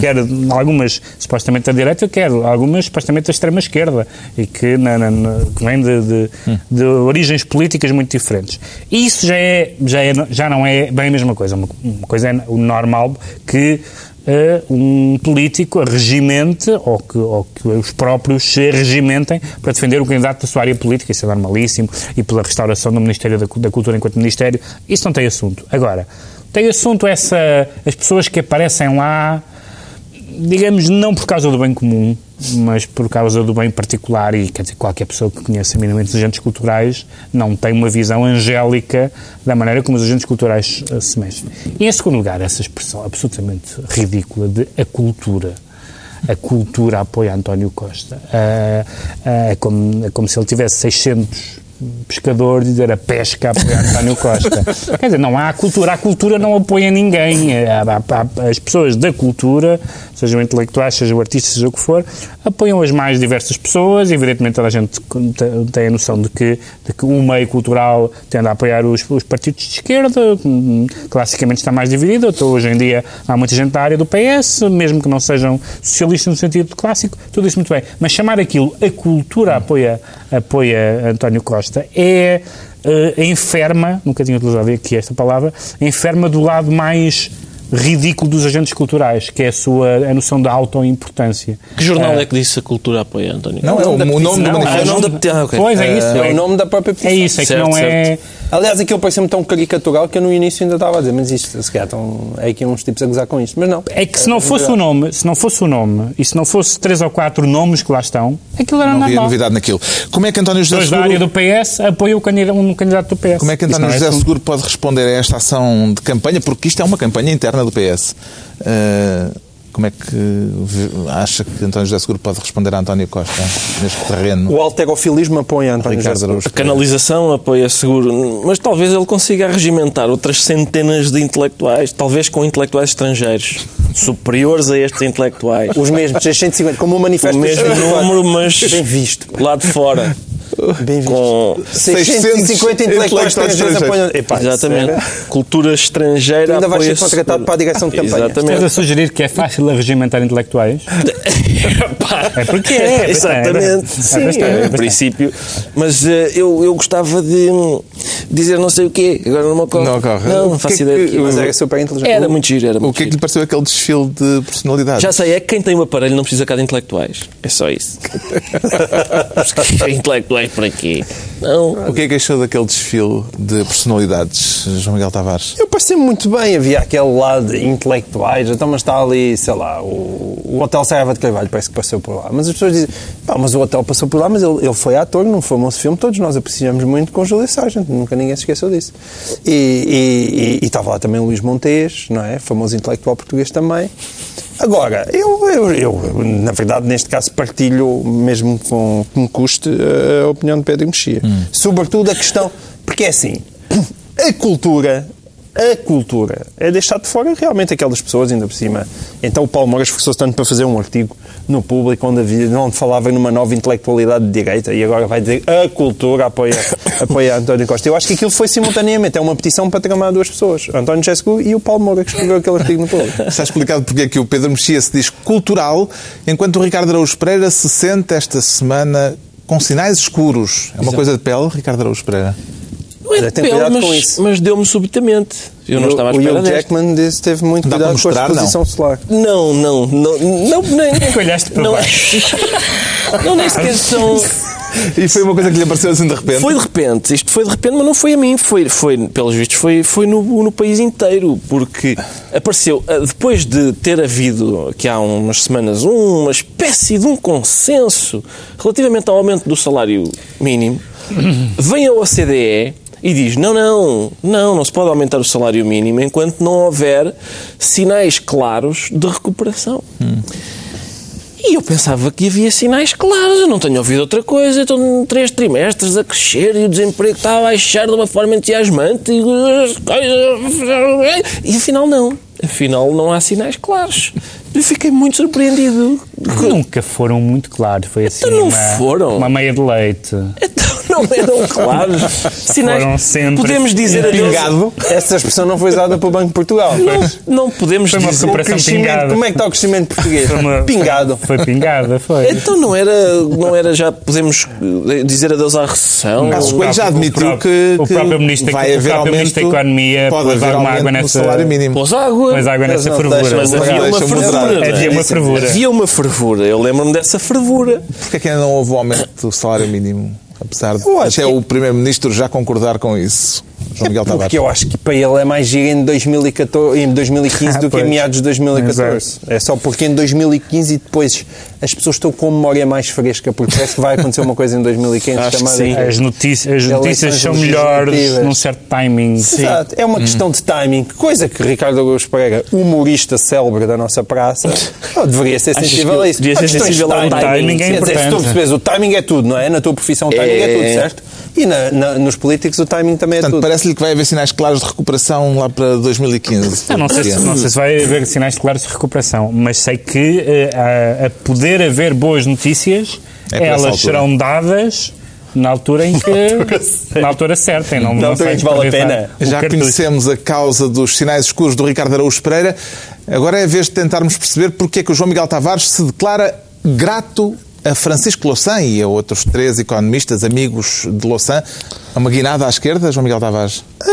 quer algumas supostamente da direita, quer algumas supostamente da extrema-esquerda, e que, na, na- na- que vêm de, de, de origens políticas muito diferentes. E isso já, é, já, é, já não é bem a mesma coisa. Uma, uma coisa é o normal que eh, um político regimente ou que, ou que os próprios se regimentem para defender o candidato da sua área política, isso é normalíssimo, e pela restauração do Ministério da, da Cultura enquanto Ministério, isso não tem assunto. Agora, tem assunto essa, as pessoas que aparecem lá, digamos, não por causa do bem comum, mas por causa do bem particular, e quer dizer, qualquer pessoa que conheça minimamente os agentes culturais não tem uma visão angélica da maneira como os agentes culturais eh, se mexem. E em segundo lugar, essa expressão absolutamente ridícula de a cultura. A cultura apoia António Costa. Ah, ah, é, como, é como se ele tivesse 600 pescadores e dizer a pesca apoia António Costa. Quer dizer, não há cultura. A cultura não apoia ninguém. Há- As pessoas da cultura, sejam intelectuais, sejam artistas, seja o que for, apoiam as mais diversas pessoas. Evidentemente, toda a gente tem- tem a noção de que, de que o meio cultural tende a apoiar os, os partidos de esquerda. hum, Classicamente está mais dividido. Então, hoje em dia, há muita gente da área do PS, mesmo que não sejam socialistas no sentido clássico, tudo isso muito bem. Mas chamar aquilo a cultura apoia, apoia António Costa é eh, enferma, nunca tinha utilizado aqui esta palavra, enferma do lado mais ridículo dos agentes culturais, que é a sua a noção da autoimportância. Que jornal Ah, é que disse a cultura apoia, António? Não, é o, o nome do é o manifesto. nome da petição. Ah, ok. Pois é isso. É o nome da própria É petição. isso, é que Certo, não é... Aliás, aquilo pareceu-me tão caricatural que eu no início ainda estava a dizer, mas isto, se calhar, estão, é aqui uns tipos a gozar com isto. Mas não. É que se não fosse o nome, se não fosse o nome e se não fosse três ou quatro nomes que lá estão, aquilo era Não havia normal. novidade naquilo. Como é que António José Pessoas da área Seguro, do PS apoiam o candidato, um candidato do PS. como é que António não é José assunto. Seguro pode responder a esta ação de campanha? Porque isto é uma campanha interna do PS. Uh, como é que acha que António José Seguro pode responder a António Costa neste terreno? O alterofilismo apoia António Ricardo José Araújo A canalização apoia seguro, mas talvez ele consiga regimentar outras centenas de intelectuais, talvez com intelectuais estrangeiros, superiores a estes intelectuais. Os mesmos, 650, como o O manifesto mesmo dos 64. número, mas Bem visto. lá de fora. Bem visto. Com... 650 intelectuais estrangeiros apoiam. Epá, Exatamente. sério? Cultura estrangeira Tu ainda vais ser contratado para a direção de campanha. Estás a Exatamente. sugerir que é fácil a regimentar intelectuais? É porque é, é Exatamente. é Sim, bastante, é em princípio. Mas eh, eu, eu gostava de hum, dizer não sei o quê. Agora não me ocorre. Não ocorre. Não, O não faço é ideia. que- Mas é. era super inteligente. Era muito giro, era O muito que é que lhe pareceu aquele desfile de personalidade? Já sei, é que quem tem um aparelho não precisa cá de intelectuais. É só isso. intelectuais para quê? Não. O que é que achou daquele desfile de personalidades, João Miguel Tavares? Eu parecia muito bem, havia aquele lado intelectuais, então mas está ali, sei lá, o, o Hotel Saraiva de Carvalho parece que passou por lá. Mas as pessoas dizem, pá, mas o Hotel passou por lá, mas ele, ele foi ator num famoso filme, todos nós apreciamos muito com Júlio Sargent, nunca ninguém se esqueceu disso. E, e- e- e estava lá também o Luís Montes, não é? Famoso intelectual português também. Agora, eu, eu, eu, na verdade, neste caso, partilho, mesmo com que me custe, a opinião de Pedro Mexia. Sobretudo a questão, porque é assim, a cultura, a cultura é deixar de fora realmente aquelas pessoas, ainda por cima. Então o Paulo Moura esforçou-se tanto para fazer um artigo no público onde, havia, onde falava numa nova intelectualidade de direita e agora vai dizer a cultura apoia, apoia António Costa. Eu acho que aquilo foi simultaneamente, é uma petição para tramar duas pessoas, António Jéssico e o Paulo Moura, que escreveu aquele artigo no público. Está explicado porque é que o Pedro Mexia se diz cultural, enquanto o Ricardo Araújo Pereira se sente esta semana com sinais escuros. É uma coisa de pele, Ricardo Araújo Pereira? Não é de tem pele, mas, com isso. mas deu-me subitamente. Eu não O- estava à o espera Hugh desta. Jackman disse, teve muito Dá cuidado com a mostrar, não? exposição solar. Não, não, não, não, nem, nem, Olhaste para não, baixo. não, nem sequer são. E foi uma coisa que lhe apareceu assim de repente? Foi de repente, isto foi de repente, mas não foi a mim, foi, foi pelos vistos, foi, foi no, no país inteiro, porque apareceu, ah, depois de ter havido, aqui há umas semanas, uma espécie de um consenso relativamente ao aumento do salário mínimo, vem a OCDE e diz, não, não, não, não se pode aumentar o salário mínimo enquanto não houver sinais claros de recuperação. E eu pensava que havia sinais claros, eu não tenho ouvido outra coisa, estão três trimestres a crescer e o desemprego está a baixar de uma forma entusiasmante e, e afinal não, afinal não há sinais claros. Eu fiquei muito surpreendido. Nunca foram muito claros. Foi assim Então não uma, foram. uma meia de leite. Então não eram claros. Sinais. Foram sempre podemos dizer adeus. Pingado. Essa expressão não foi usada pelo Banco de Portugal. Não, não podemos Foi uma dizer. O crescimento, pingada. como é que está o crescimento português? Foi uma- Pingado. Foi pingada, foi. Então não era, não era já podemos dizer adeus à recessão? Carlos o Coelho já próprio- admitiu o próprio- que, o próprio ministro- vai o haver próprio aumento, ministro da Economia pode haver aumento água nessa- salário mínimo. Pôs água. Pôs água nessa fervura. Mas havia uma deixa fervura. é? Havia uma fervura. Havia uma fervura. Eu lembro-me dessa fervura. Porquê é que ainda não houve o aumento do salário mínimo? Apesar de até que- o Primeiro-Ministro já concordar com isso. João Miguel Tavares. Porque eu acho que para ele é mais giro em, 2014, em 2015 do que em meados de 2014. É só porque em 2015 e depois as pessoas estão com memória mais fresca, porque parece que vai acontecer uma coisa em 2015 Acho que chamada. sim. As notícias, as notícias são melhores num certo timing. Exato, é uma questão de timing, coisa que Ricardo Augusto Pereira, humorista célebre da nossa praça, oh, deveria ser sensível a isso. devia ser de sensível ao timing. Timing é Quer dizer, se tu importante. percebes, o timing é tudo, não é? Na tua profissão o timing é, É. tudo, certo? E na- na- nos políticos o timing também é Portanto, tudo. parece-lhe que vai haver sinais claros de recuperação lá para 2015. Ah, não, sei se, não sei se vai haver sinais claros de recuperação, mas sei que eh, a, a poder haver boas notícias, É elas serão dadas na altura em que. na altura certa. Não, Na não altura em que vale a pena. Já cartucho. conhecemos a causa dos sinais escuros do Ricardo Araújo Pereira. Agora é a vez de tentarmos perceber porque é que o João Miguel Tavares se declara grato a Francisco Louçã e a outros três economistas amigos de Louçã. É Uma guinada à esquerda, João Miguel Tavares? Ah,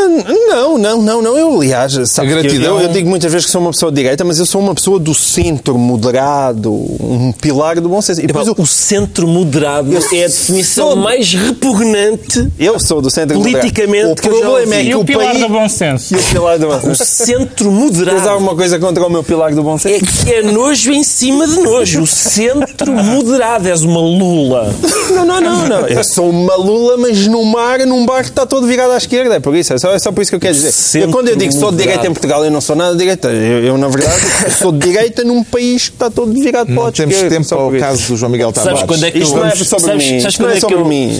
Não, não, não, não. Eu, aliás, sabe A que gratidão- Eu, eu digo muitas vezes que sou uma pessoa de direita, mas eu sou uma pessoa do centro, moderado, um pilar do bom senso. E depois Epá, eu, O centro moderado Eu é a definição sou- mais repugnante. eu sou do centro Politicamente, moderado. O que eu já problema é que E o o pilar país... do bom senso. E o pilar do bom O senso. centro Tens moderado alguma coisa contra o meu pilar do bom é senso? que é nojo em cima de nojo. O centro moderado. És uma lula. Não, não, não, não. Eu sou uma lula, mas no mar, num bar que está todo virado à esquerda. É por isso. É só, é só por isso que eu quero dizer. Eu, quando eu digo que sou de direita em. Portugal, eu não sou nada de direita. Eu, eu, na verdade, sou de direita num país que está todo virado para o lado temos tempo Só ao isso. caso do João Miguel Tavares. Sabes quando é que Isto eu, não é sabes- sobre sabes- mim. sabes não quando é que sobre eu- mim.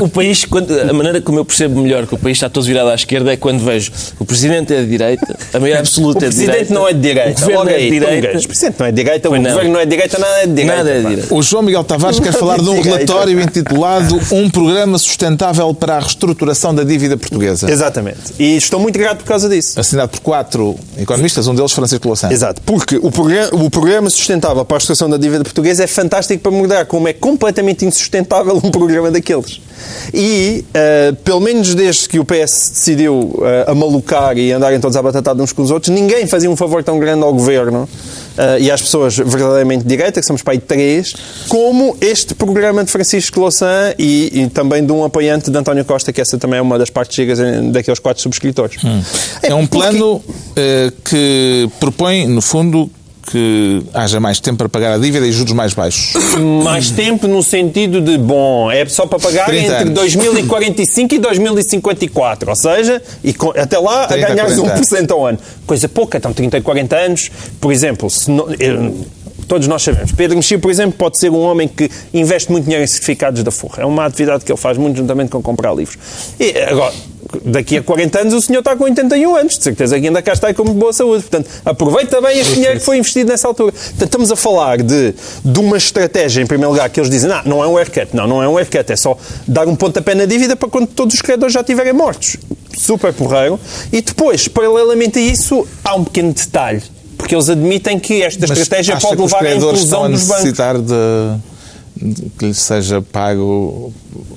O país, quando- a maneira como eu percebo melhor que o país está todo virado à esquerda é quando vejo o presidente é de direita, a maioria absoluta O é de presidente direita. não é de direita. O governo Logo é de direita. O presidente não é de direita, o governo não é de direita, nada é de direita. Nada é de direita. O João Miguel Tavares quer falar de um relatório intitulado Um Programa Sustentável para a Reestruturação da Dívida Portuguesa. Exatamente. E estou muito grato por causa disso. Assinado por quatro economistas, um deles Francisco Louçã. Exato, porque o programa, o programa sustentável para a situação da dívida portuguesa é fantástico para mudar como é completamente insustentável um programa daqueles. E, eh, pelo menos desde que o PS decidiu eh, amalucar e andarem todos à batatada uns com os outros, ninguém fazia um favor tão grande ao governo eh, e às pessoas verdadeiramente de direita, que somos para aí três, como este programa de Francisco Louçã e, e também de um apoiante de António Costa, que essa também é uma das partes gigas daqueles quatro subscritores. É um porque- plano que propõe, no fundo, que haja mais tempo para pagar a dívida e juros mais baixos. mais tempo no sentido de, bom, é só para pagar 30 entre anos. 2045 e 2054, ou seja, e até lá a 30, ganhares 40 1% ao ano. Coisa pouca, então 30 e 40 anos, por exemplo, se não- eu- todos nós sabemos, Pedro Mexia, por exemplo, pode ser um homem que investe muito dinheiro em certificados da Forra. É uma atividade que ele faz muito juntamente com comprar livros. E agora, daqui a 40 anos o senhor está com 81 anos, de certeza que ainda cá está e com boa saúde. Portanto, aproveita bem este dinheiro que foi investido nessa altura. Portanto, estamos a falar de, de uma estratégia, em primeiro lugar, que eles dizem, não, não é um haircut, não, não é um haircut, é só dar um pontapé na dívida para quando todos os credores já estiverem mortos. Super porreiro. E depois, paralelamente a isso, há um pequeno detalhe. Porque eles admitem que esta Mas estratégia pode levar à inclusão dos bancos. de que lhe seja pago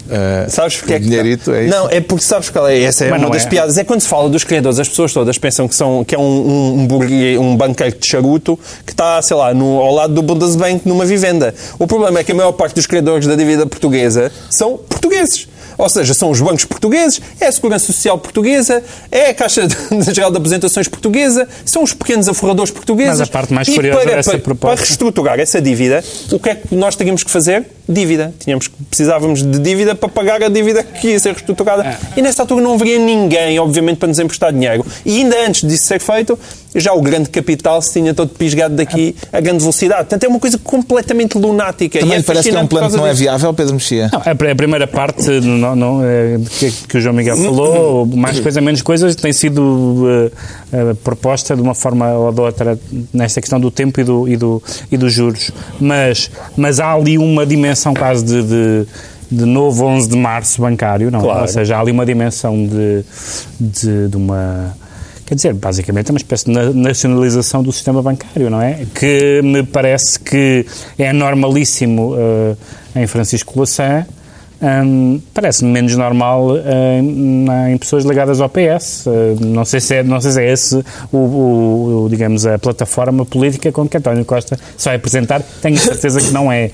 eh, Sabes porque é que dinheirito? É isso? Não, é porque sabes qual é? Essa é Mas uma não das é. piadas. É quando se fala dos credores, as pessoas todas pensam que, são, que é um, um, um, um banqueiro de charuto que está, sei lá, no, ao lado do Bundesbank numa vivenda. O problema é que a maior parte dos credores da dívida portuguesa são portugueses. Ou seja, são os bancos portugueses, é a Segurança Social portuguesa, é a Caixa Geral de Apresentações portuguesa, são os pequenos aforradores portugueses. Mas a parte mais curiosa para, dessa para, proposta- para reestruturar essa dívida, o que é que nós teríamos que fazer? Dívida. Tínhamos, precisávamos de dívida para pagar a dívida que ia ser reestruturada. É. E nessa altura não haveria ninguém, obviamente, para nos emprestar dinheiro. E ainda antes disso ser feito, já o grande capital se tinha todo pisgado daqui a grande velocidade. Portanto, é uma coisa completamente lunática. Também e é parece que é um plano que não é viável, Pedro Mexia. Não, a, primeira parte não, não, é, que, que o João Miguel falou, mais coisa, menos coisas, tem sido eh, eh, proposta de uma forma ou de outra nesta questão do tempo e, do, e, do, e dos juros. Mas, mas há ali uma dimensão quase de, de, de novo 11 de março bancário, não? é? Claro. Ou seja, há ali uma dimensão de, de, de uma. Quer dizer, basicamente é uma espécie de na- nacionalização do sistema bancário, não é? Que me parece que é normalíssimo eh, em Francisco Louçã, Hum, Parece-me menos normal na- em pessoas ligadas ao PS. Eh, não, sei se é, não sei se é esse o, o- o, digamos, a plataforma política com que António Costa se vai apresentar. Tenho certeza que não é,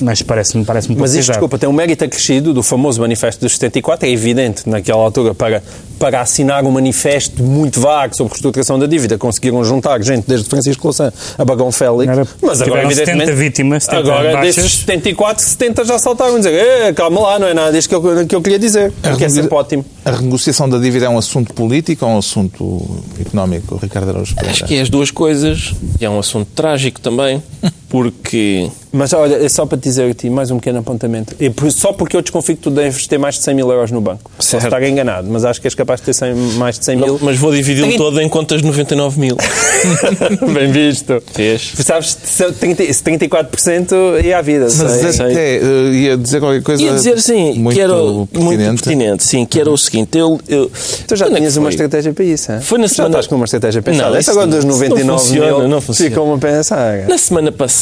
mas parece-me parece Mas isto, desculpa, tem um mérito acrescido do famoso Manifesto dos 74. É evidente, naquela altura, para, para assinar um manifesto muito vago sobre reestruturação da dívida, conseguiram juntar gente desde Francisco Louçã a Bagão Félix. Era- mas agora, evidentemente, 70 vítimas, 70 agora baixas. desses 74, 70 já saltaram a dizer "Eh, calma lá, não é nada disto que eu, que eu queria dizer. Que é sempre ótimo. A renegociação da dívida é um assunto político ou um assunto económico, Ricardo Araújo Pereira? Acho que é as duas coisas. E é um assunto trágico também, porque Mas olha, é só para te dizer a ti, mais um pequeno apontamento. E só porque eu desconfio que tu deves ter mais de 100 mil euros no banco. Posso Certo. estar enganado, mas acho que és capaz de ter 100 mais de 100 mil. Mas vou dividi-lo todo em contas de 99 mil. Bem visto. Fez. Sabes, se 30 se 34% é à vida. Mas sei. sei. até eh, ia dizer qualquer coisa Ia dizer, sim, muito que era o- pertinente. muito pertinente, sim, que era o seguinte, eu... eu Tu já quando é tinhas uma estratégia para isso, hein? Foi na já semana- estás com uma estratégia pensada. Não, Essa isso agora dos não- isso não 99 funciona, mil não funciona. ficou uma pensar. Na semana passada,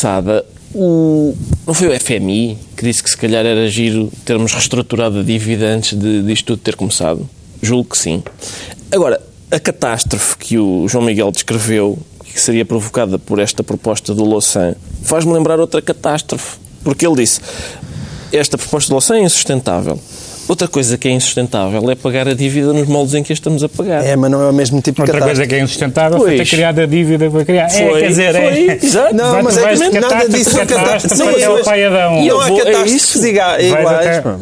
o, não foi o FMI que disse que se calhar era giro termos reestruturado a dívida antes de, disto tudo ter começado? Julgo que sim. Agora, a catástrofe que o João Miguel descreveu, que seria provocada por esta proposta do Louçã, faz-me lembrar outra catástrofe. Porque ele disse, esta proposta do Louçã é insustentável. Outra coisa que é insustentável é pagar a dívida nos moldes em que a estamos a pagar. É, mas não é o mesmo tipo de Outra catástrofe. coisa que é insustentável foi ter Pois. criado a dívida para criar. é, Foi, quer dizer, foi, é. exato. Não, mas é que de nada catástrofe disso catástrofes. catástrofe Não, ao paiadão. E eu Não há vou- é catástrofes isso. iguais.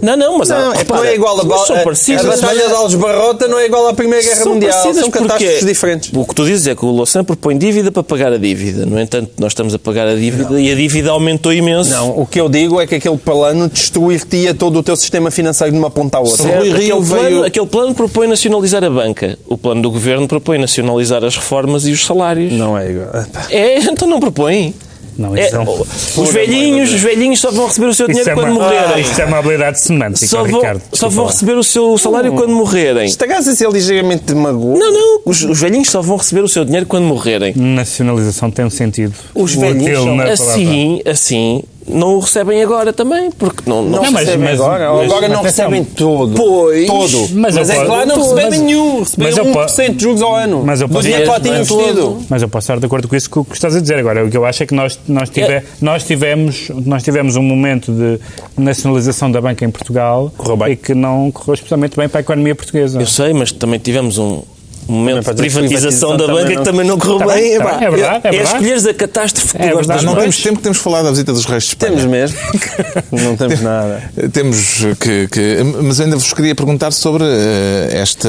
Não, não, mas Não, é não é igual a, são a, parecidas, a Batalha de Alges-Barrota não é igual à Primeira Guerra Mundial. São catástrofes diferentes. O que tu dizes é que o Louçã propõe dívida para pagar a dívida. No entanto, nós estamos a pagar a dívida e a dívida aumentou imenso. Não, o que eu digo é que aquele plano destruir-te todo o teu sistema financeiro de uma ponta à outra. Certo, Rui Rio aquele, plano, veio- aquele plano propõe nacionalizar a banca. O plano do governo propõe nacionalizar as reformas e os salários. Não é igual. É, então não propõe. Não, É, isso não. os velhinhos, os velhinhos só vão receber o seu Isso dinheiro é, quando uma, morrerem. isto é uma habilidade semântica, Só vão, Ricardo. só vão receber o seu salário quando morrerem. Estás a ser ligeiramente magoado. Não, não. Os, os velhinhos só vão receber o seu dinheiro quando morrerem. Nacionalização tem um sentido. Os velhinhos assim, assim, não o recebem agora também, porque não, não, Não, mas- recebem mas- agora. mas- agora não atenção. recebem todo. Pois. Todo. Mas Mas, é posso- lá não mas- recebem nenhum. Recebem mas eu 1% de juros ao ano. Mas eu posso- lá tinham Mas investido. Mas eu posso estar de acordo com isso que, que estás a dizer agora. O que eu acho é que nós, nós, tive- É. nós, tivemos, nós tivemos um momento de nacionalização da banca em Portugal e que não correu especialmente bem para a economia portuguesa. Eu sei, mas também tivemos um um momento de privatização privatização da banca também que também não correu Tá bem. tá bem, é verdade, é é verdade. escolheres a catástrofe que É tu gostas verdade, Não mais. temos tempo que temos falar da visita dos reis de Espanha. Temos mesmo. não temos nada. Temos que, que- Mas ainda vos queria perguntar sobre eh, esta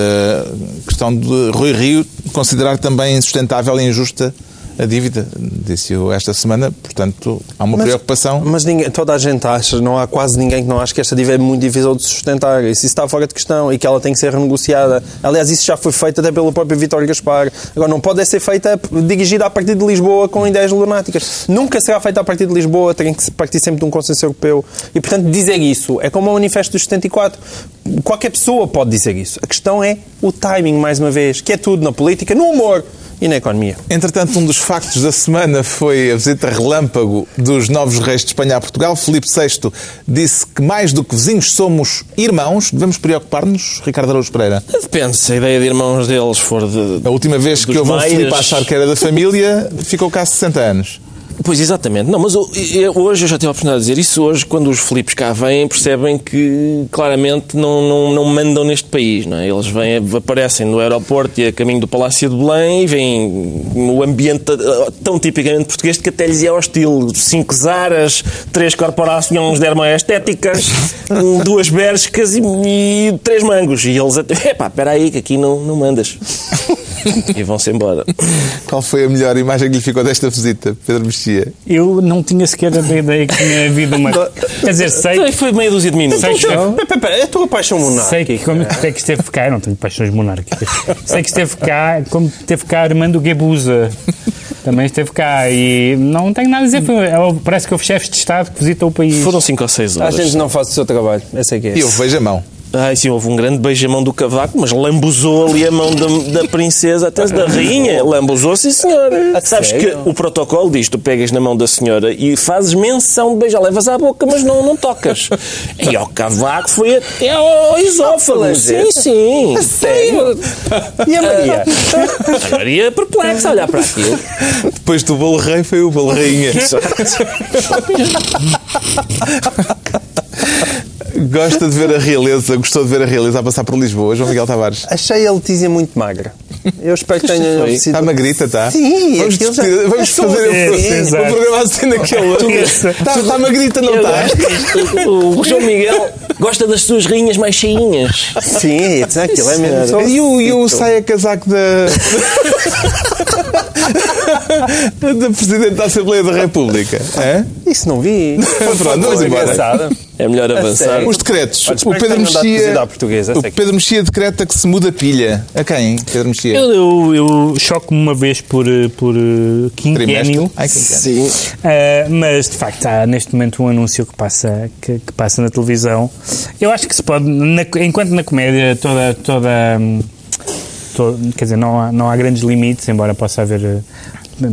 questão de Rui Rio considerar também insustentável e injusta a dívida. Disse-o esta semana, portanto, há uma Mas- preocupação. Mas ninguém, toda a gente acha, não há quase ninguém que não ache que esta dívida é muito difícil de sustentar. Isso está fora de questão e que ela tem que ser renegociada. Aliás, isso já foi feito até pelo próprio Vítor Gaspar. Agora, não pode ser feita dirigida a partir de Lisboa com ideias lunáticas. Nunca será feita a partir de Lisboa, tem que partir sempre de um consenso europeu. E, portanto, dizer isso é como o Manifesto dos 74. Qualquer pessoa pode dizer isso. A questão é o timing, mais uma vez, que é tudo na política, no humor e na economia. Entretanto, um dos factos da semana foi a visita relâmpago dos novos reis de Espanha a Portugal. Filipe VI disse que mais do que vizinhos somos irmãos. Devemos preocupar-nos, Ricardo Araújo Pereira? Depende, se a ideia de irmãos deles for de. A última vez que houve um. Filipe a achar que era da família, ficou cá há 60 anos. Pois, exatamente. Não, mas hoje eu já tive a oportunidade de dizer isso. Hoje, quando os Filipes cá vêm, percebem que claramente não, não, não mandam neste país. Não é? Eles vêm, aparecem no aeroporto e a caminho do Palácio de Belém e vêm no ambiente tão tipicamente português que até lhes é hostil. Cinco zaras, três corporações dermoestéticas, duas berscas e, e três mangos. E eles até, epá, espera aí que aqui não, não mandas. e vão-se embora. Qual foi a melhor imagem que lhe ficou desta visita, Pedro Mexia? Eu não tinha sequer a ideia que tinha havido uma. Quer dizer, sei, Então, foi meia dúzia de minutos. sei que. Pera, é a tua paixão Sei que, monárquica. como, sei que esteve cá, eu não tenho paixões monárquicas. Sei que esteve cá, como esteve cá Armando Guebuza. Também esteve cá e não tenho nada a dizer. Foi- é Parece que houve chefes de Estado que visitam o país. Foram 5 ou 6 A horas. gente não faz o seu trabalho. Essa é que é. E eu vejo a mão. Ai, sim, houve um grande beijamão do cavaco, mas lambuzou ali a mão da, da princesa, até da rainha. Lambuzou, sim, senhora. Sabes sério? que o protocolo diz: tu pegas na mão da senhora e fazes menção de beijar, levas à boca, mas não, não tocas. E ao cavaco foi até ao esófago. Sim, sim. sério? E a Maria? A Maria perplexa a olhar para aquilo. Depois do bolo rei foi o bolo rainha. Gosta de ver a realeza, gostou de ver a realeza a passar por Lisboa, João Miguel Tavares. Achei a Letícia muito magra. Eu espero que tenha oferecido- Está magrita, está? Sim, vamos, já- vamos É fazer o, programa assim naquele. Está, está magrita, não está? O, o João Miguel gosta das suas rainhas mais cheinhas. Sim, aquilo é mesmo. só- E o, e o saia casaco da. da Presidente da Assembleia da República? É? Isso não vi. Pronto, vamos embora. Engraçado. É melhor avançar. Os decretos. Olha, o Pedro Mexia. O que- Pedro Mexia decreta que se muda a pilha. A quem, Pedro Mexia? Eu, eu, eu choco-me uma vez por, eh, por eh, quinquênio. Ai, quinquênio. Sim. Uh, mas de facto há neste momento um anúncio que passa, que, que passa na televisão. Eu acho que se pode, na- enquanto na comédia toda, toda, hum, quer dizer, não há, não há grandes limites, embora possa haver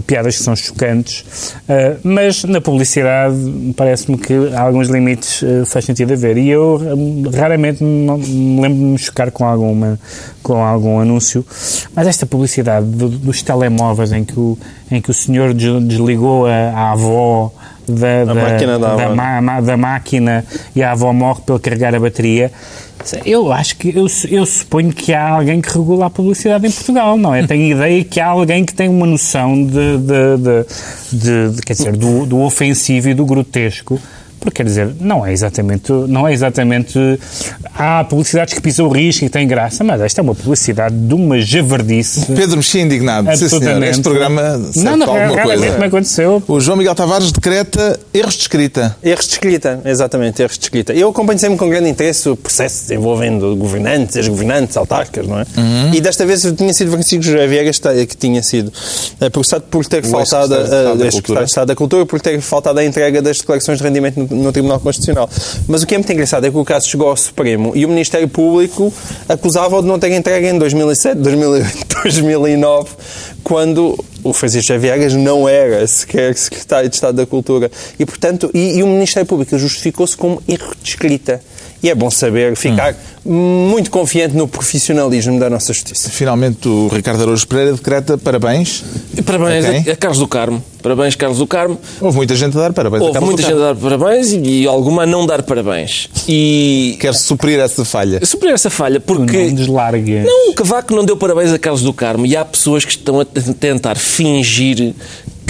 piadas que são chocantes, uh, mas na publicidade parece-me que há alguns limites uh, faz sentido haver. E eu hum, raramente me lembro de me chocar com, alguma, com algum anúncio, mas esta publicidade do- dos telemóveis em que o, em que o senhor des- desligou a, a avó da, da, máquina da ma- ma- da máquina e a avó morre pelo carregar a bateria. Eu acho que eu, eu suponho que há alguém que regula a publicidade em Portugal, não é? Tenho ideia que há alguém que tem uma noção de, de, de- de- quer dizer, do, do ofensivo e do grotesco. Porque quer dizer, não é exatamente, não é exatamente. Há publicidades que pisam o risco e têm graça, mas esta é uma publicidade de uma javardice. Pedro Mexia indignado. Sim, senhor. Este programa Não, não, alguma coisa. aconteceu. O João Miguel Tavares decreta erros de escrita. Erros de escrita, exatamente, erros de escrita. Eu acompanho sempre com grande interesse o processo envolvendo governantes, ex-governantes, autarcas, não é? E desta vez tinha sido Francisco José Viegas que que tinha sido eh, processado por ter faltado, a- de Estado da Cultura, por ter faltado a entrega das declarações de rendimento no, no Tribunal Constitucional. Mas o que é muito engraçado é que o caso chegou ao Supremo e o Ministério Público acusava-o de não ter entregue em 2007, 2008, 2009, quando o Francisco Viegas não era sequer secretário de Estado da Cultura. E, portanto, e, e o Ministério Público justificou-se como erro de escrita. E é bom saber, ficar muito confiante no profissionalismo da nossa justiça. Finalmente, o Ricardo Araújo Pereira decreta parabéns. Parabéns A a, a Carlos do Carmo. Parabéns, Carlos do Carmo. Houve muita gente a dar parabéns. a Houve muita do gente Carmo. a dar parabéns e, e alguma a não dar parabéns. E Quer suprir essa falha. superar essa falha, porque. Não deslargue. Não, o Cavaco não deu parabéns a Carlos do Carmo e há pessoas que estão a tentar fingir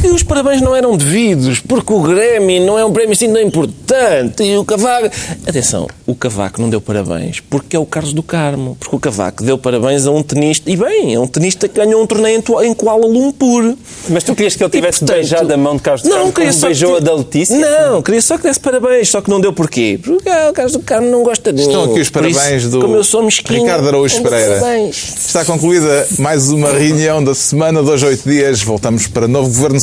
que os parabéns não eram devidos, porque o Grêmio não é um prémio assim tão importante e o Cavaco... Atenção, o Cavaco não deu parabéns porque é o Carlos do Carmo, porque o Cavaco deu parabéns a um tenista, e bem, é um tenista que ganhou um torneio em Kuala Lumpur. Mas tu querias que ele tivesse E, portanto, beijado a mão de Carlos de Não, Carmo queria como só beijou que- a da Letícia? Não, queria só que desse parabéns, só que não deu porquê? Porque ah, o Carlos do Carmo não gosta de Estão aqui os Por isso, parabéns do como eu sou mesquinho, Ricardo Araújo Pereira. parabéns. Está concluída mais uma reunião da semana, dois, oito dias. Voltamos para novo Governo